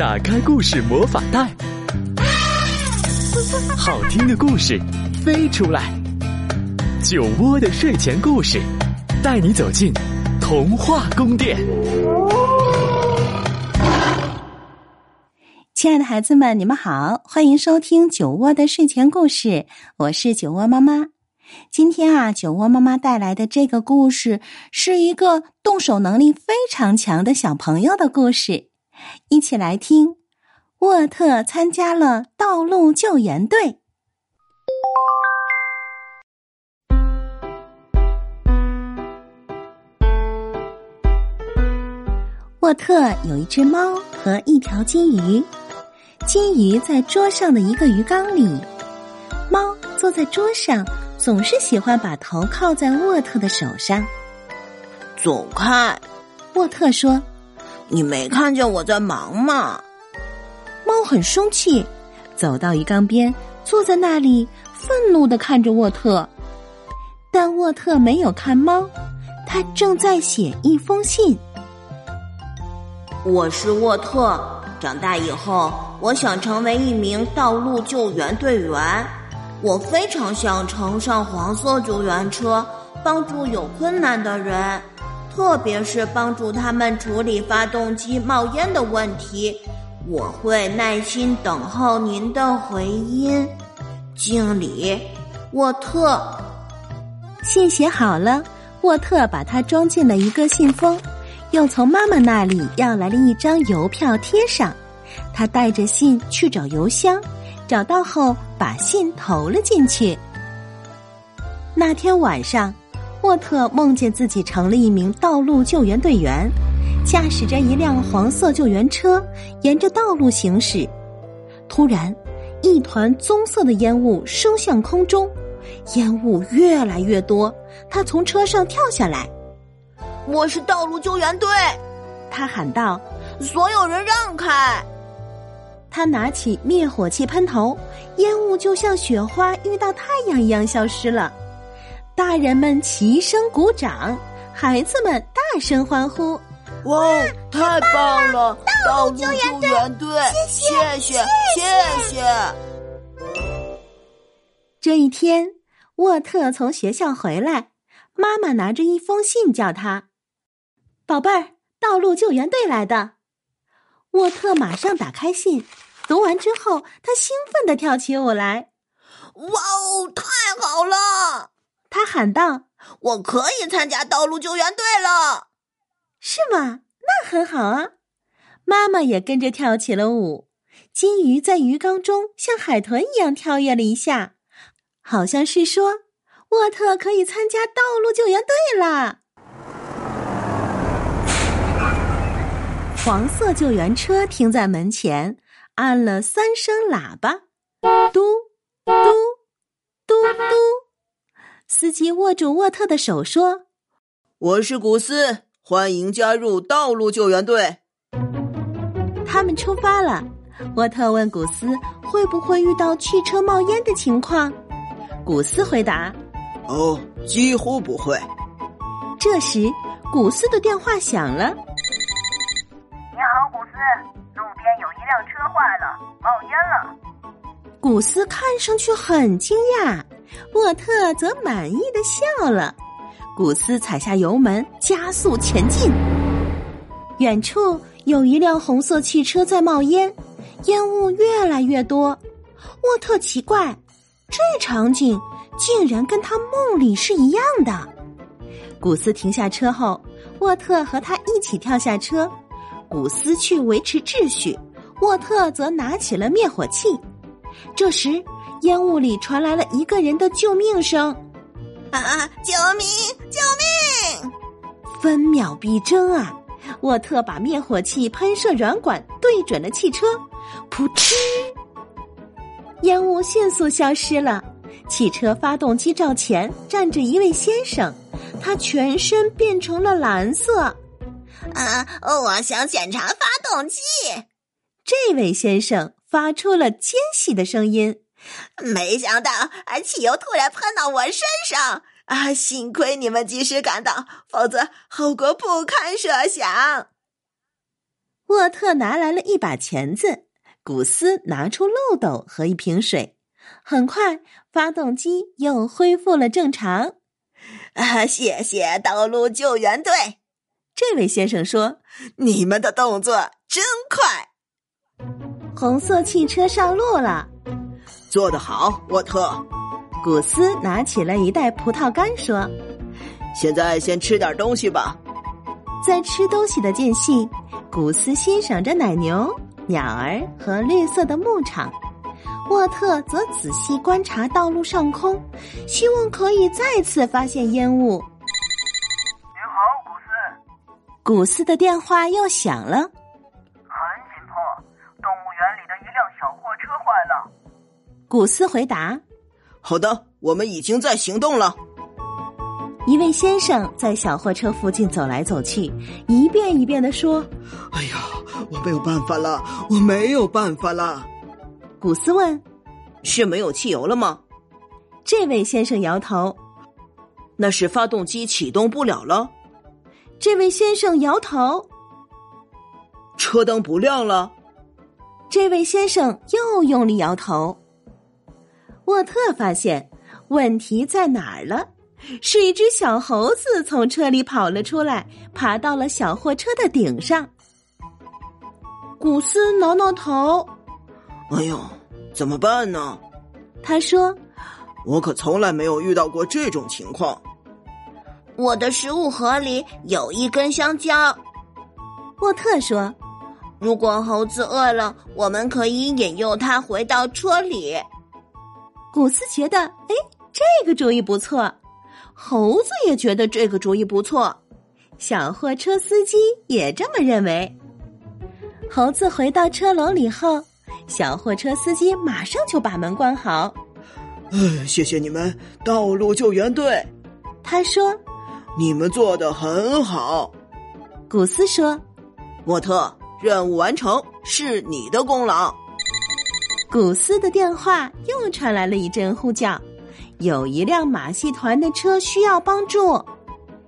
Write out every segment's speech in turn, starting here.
打开故事魔法袋，好听的故事飞出来。酒窝的睡前故事，带你走进童话宫殿。亲爱的孩子们，你们好，欢迎收听酒窝的睡前故事。我是酒窝妈妈。今天啊，酒窝妈妈带来的这个故事是一个动手能力非常强的小朋友的故事。一起来听，沃特参加了道路救援队。沃特有一只猫和一条金鱼，金鱼在桌上的一个鱼缸里，猫坐在桌上，总是喜欢把头靠在沃特的手上。走开，沃特说。你没看见我在忙吗？猫很生气，走到鱼缸边，坐在那里，愤怒的看着沃特。但沃特没有看猫，他正在写一封信。我是沃特，长大以后，我想成为一名道路救援队员。我非常想乘上黄色救援车，帮助有困难的人。特别是帮助他们处理发动机冒烟的问题，我会耐心等候您的回音。经理，沃特。信写好了，沃特把它装进了一个信封，又从妈妈那里要来了一张邮票贴上。他带着信去找邮箱，找到后把信投了进去。那天晚上。沃特梦见自己成了一名道路救援队员，驾驶着一辆黄色救援车沿着道路行驶。突然，一团棕色的烟雾升向空中，烟雾越来越多。他从车上跳下来。“我是道路救援队！”他喊道，“所有人让开！”他拿起灭火器喷头，烟雾就像雪花遇到太阳一样消失了。大人们齐声鼓掌，孩子们大声欢呼：“哇，太棒了！道路救援队，谢谢，谢谢！”这一天，沃特从学校回来，妈妈拿着一封信叫他：“宝贝儿，道路救援队来的。”沃特马上打开信，读完之后，他兴奋的跳起舞来：“哇哦，太好了！”他喊道：“我可以参加道路救援队了，是吗？那很好啊！”妈妈也跟着跳起了舞。金鱼在鱼缸中像海豚一样跳跃了一下，好像是说：“沃特可以参加道路救援队啦！”黄色救援车停在门前，按了三声喇叭，嘟嘟嘟嘟。司机握住沃特的手说：“我是古斯，欢迎加入道路救援队。”他们出发了。沃特问古斯：“会不会遇到汽车冒烟的情况？”古斯回答：“哦，几乎不会。”这时，古斯的电话响了。“你好，古斯，路边有一辆车坏了，冒烟了。”古斯看上去很惊讶。沃特则满意的笑了，古斯踩下油门，加速前进。远处有一辆红色汽车在冒烟，烟雾越来越多。沃特奇怪，这场景竟然跟他梦里是一样的。古斯停下车后，沃特和他一起跳下车。古斯去维持秩序，沃特则拿起了灭火器。这时。烟雾里传来了一个人的救命声：“啊，救命！救命！”分秒必争啊！沃特把灭火器喷射软管对准了汽车，噗嗤，烟雾迅速消失了。汽车发动机罩前站着一位先生，他全身变成了蓝色。啊，我想检查发动机。这位先生发出了尖细的声音。没想到，啊，汽油突然喷到我身上啊！幸亏你们及时赶到，否则后果不堪设想。沃特拿来了一把钳子，古斯拿出漏斗和一瓶水。很快，发动机又恢复了正常。啊，谢谢道路救援队！这位先生说：“你们的动作真快。”红色汽车上路了，做得好，沃特。古斯拿起了一袋葡萄干，说：“现在先吃点东西吧。”在吃东西的间隙，古斯欣赏着奶牛、鸟儿和绿色的牧场。沃特则仔细观察道路上空，希望可以再次发现烟雾。您好，古斯。古斯的电话又响了。古斯回答：“好的，我们已经在行动了。”一位先生在小货车附近走来走去，一遍一遍的说：“哎呀，我没有办法了，我没有办法了。”古斯问：“是没有汽油了吗？”这位先生摇头：“那是发动机启动不了了。”这位先生摇头：“车灯不亮了。”这位先生又用力摇头。沃特发现问题在哪儿了，是一只小猴子从车里跑了出来，爬到了小货车的顶上。古斯挠挠头。哎呦，怎么办呢？他说：“我可从来没有遇到过这种情况。”我的食物盒里有一根香蕉。沃特说：“如果猴子饿了，我们可以引诱它回到车里。”古斯觉得，哎，这个主意不错。猴子也觉得这个主意不错。小货车司机也这么认为。猴子回到车笼里后。小货车司机马上就把门关好。呃，谢谢你们，道路救援队。他说：“你们做的很好。”古斯说：“莫特，任务完成是你的功劳。”古斯的电话又传来了一阵呼叫，有一辆马戏团的车需要帮助。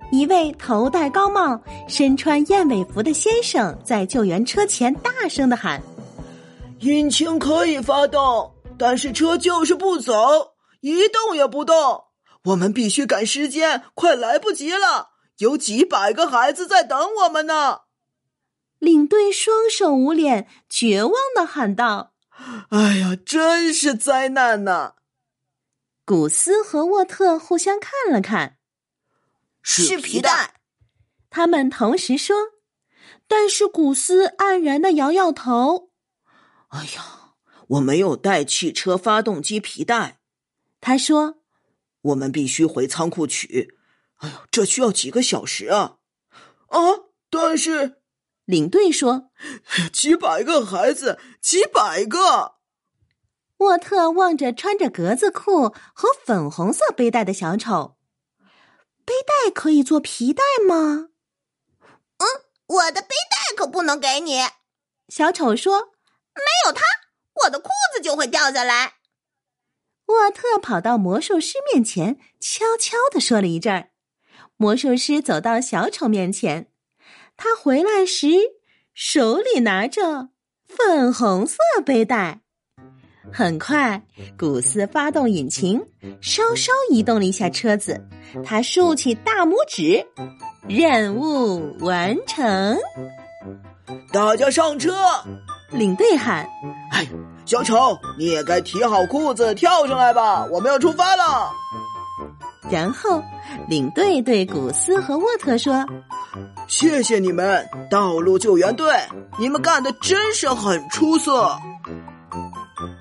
一位头戴高帽、身穿燕尾服的先生在救援车前大声的喊。引擎可以发动，但是车就是不走，一动也不动。我们必须赶时间，快来不及了！有几百个孩子在等我们呢。领队双手捂脸，绝望的喊道：“哎呀，真是灾难呐！”古斯和沃特互相看了看，是皮带。他们同时说，但是古斯黯然的摇摇头。哎呀，我没有带汽车发动机皮带。他说：“我们必须回仓库取。”哎呦，这需要几个小时啊！啊，但是领队说：“几百个孩子，几百个。”沃特望着穿着格子裤和粉红色背带的小丑，背带可以做皮带吗？嗯，我的背带可不能给你。小丑说。没有它，我的裤子就会掉下来。沃特跑到魔术师面前，悄悄的说了一阵儿。魔术师走到小丑面前，他回来时手里拿着粉红色背带。很快，古斯发动引擎，稍稍移动了一下车子。他竖起大拇指，任务完成。大家上车。领队喊：“哎，小丑，你也该提好裤子跳上来吧！我们要出发了。”然后，领队对古斯和沃特说：“谢谢你们，道路救援队，你们干的真是很出色。”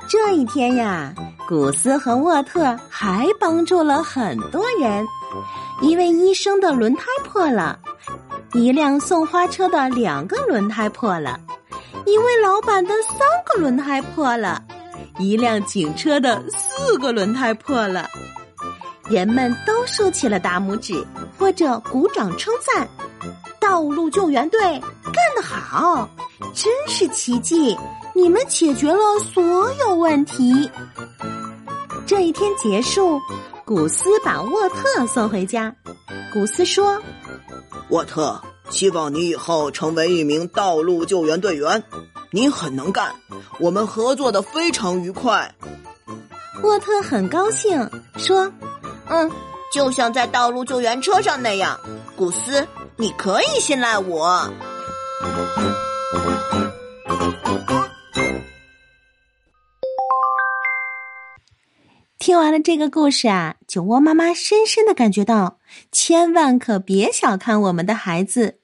这一天呀，古斯和沃特还帮助了很多人。一位医生的轮胎破了，一辆送花车的两个轮胎破了。一位老板的三个轮胎破了，一辆警车的四个轮胎破了，人们都竖起了大拇指或者鼓掌称赞。道路救援队干得好，真是奇迹！你们解决了所有问题。这一天结束，古斯把沃特送回家。古斯说：“沃特。”希望你以后成为一名道路救援队员。你很能干，我们合作的非常愉快。沃特很高兴，说：“嗯，就像在道路救援车上那样，古斯，你可以信赖我。”听完了这个故事啊，酒窝妈妈深深的感觉到，千万可别小看我们的孩子，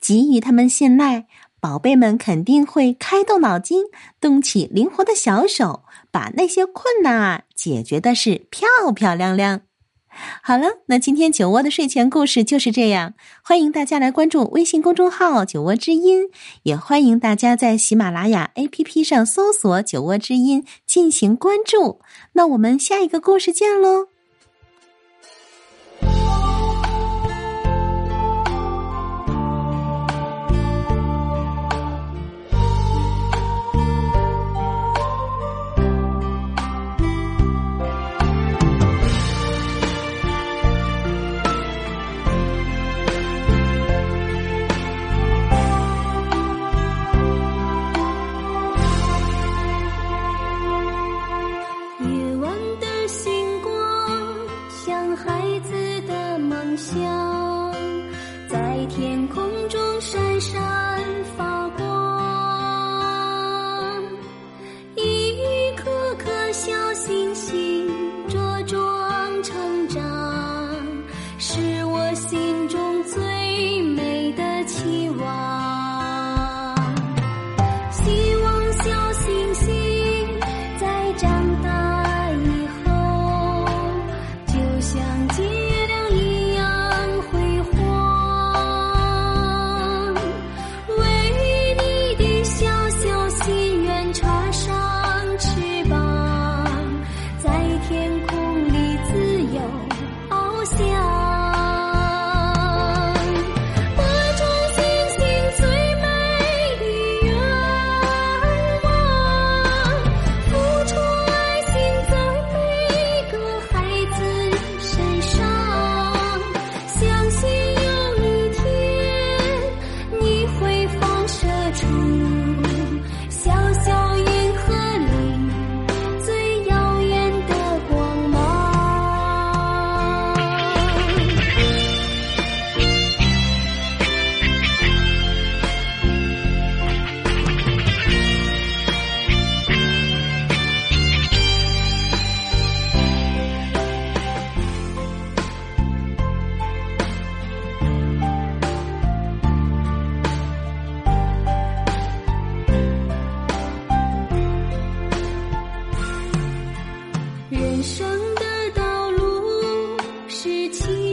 给予他们信赖，宝贝们肯定会开动脑筋，动起灵活的小手，把那些困难啊解决的是漂漂亮亮。好了，那今天酒窝的睡前故事就是这样。欢迎大家来关注微信公众号“酒窝之音”，也欢迎大家在喜马拉雅 APP 上搜索“酒窝之音”进行关注。那我们下一个故事见喽！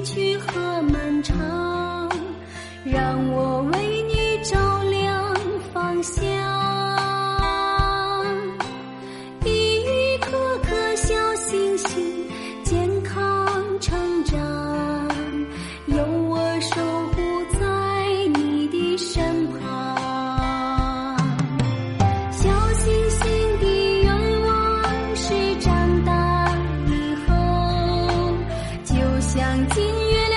去和漫长让我为想听月亮。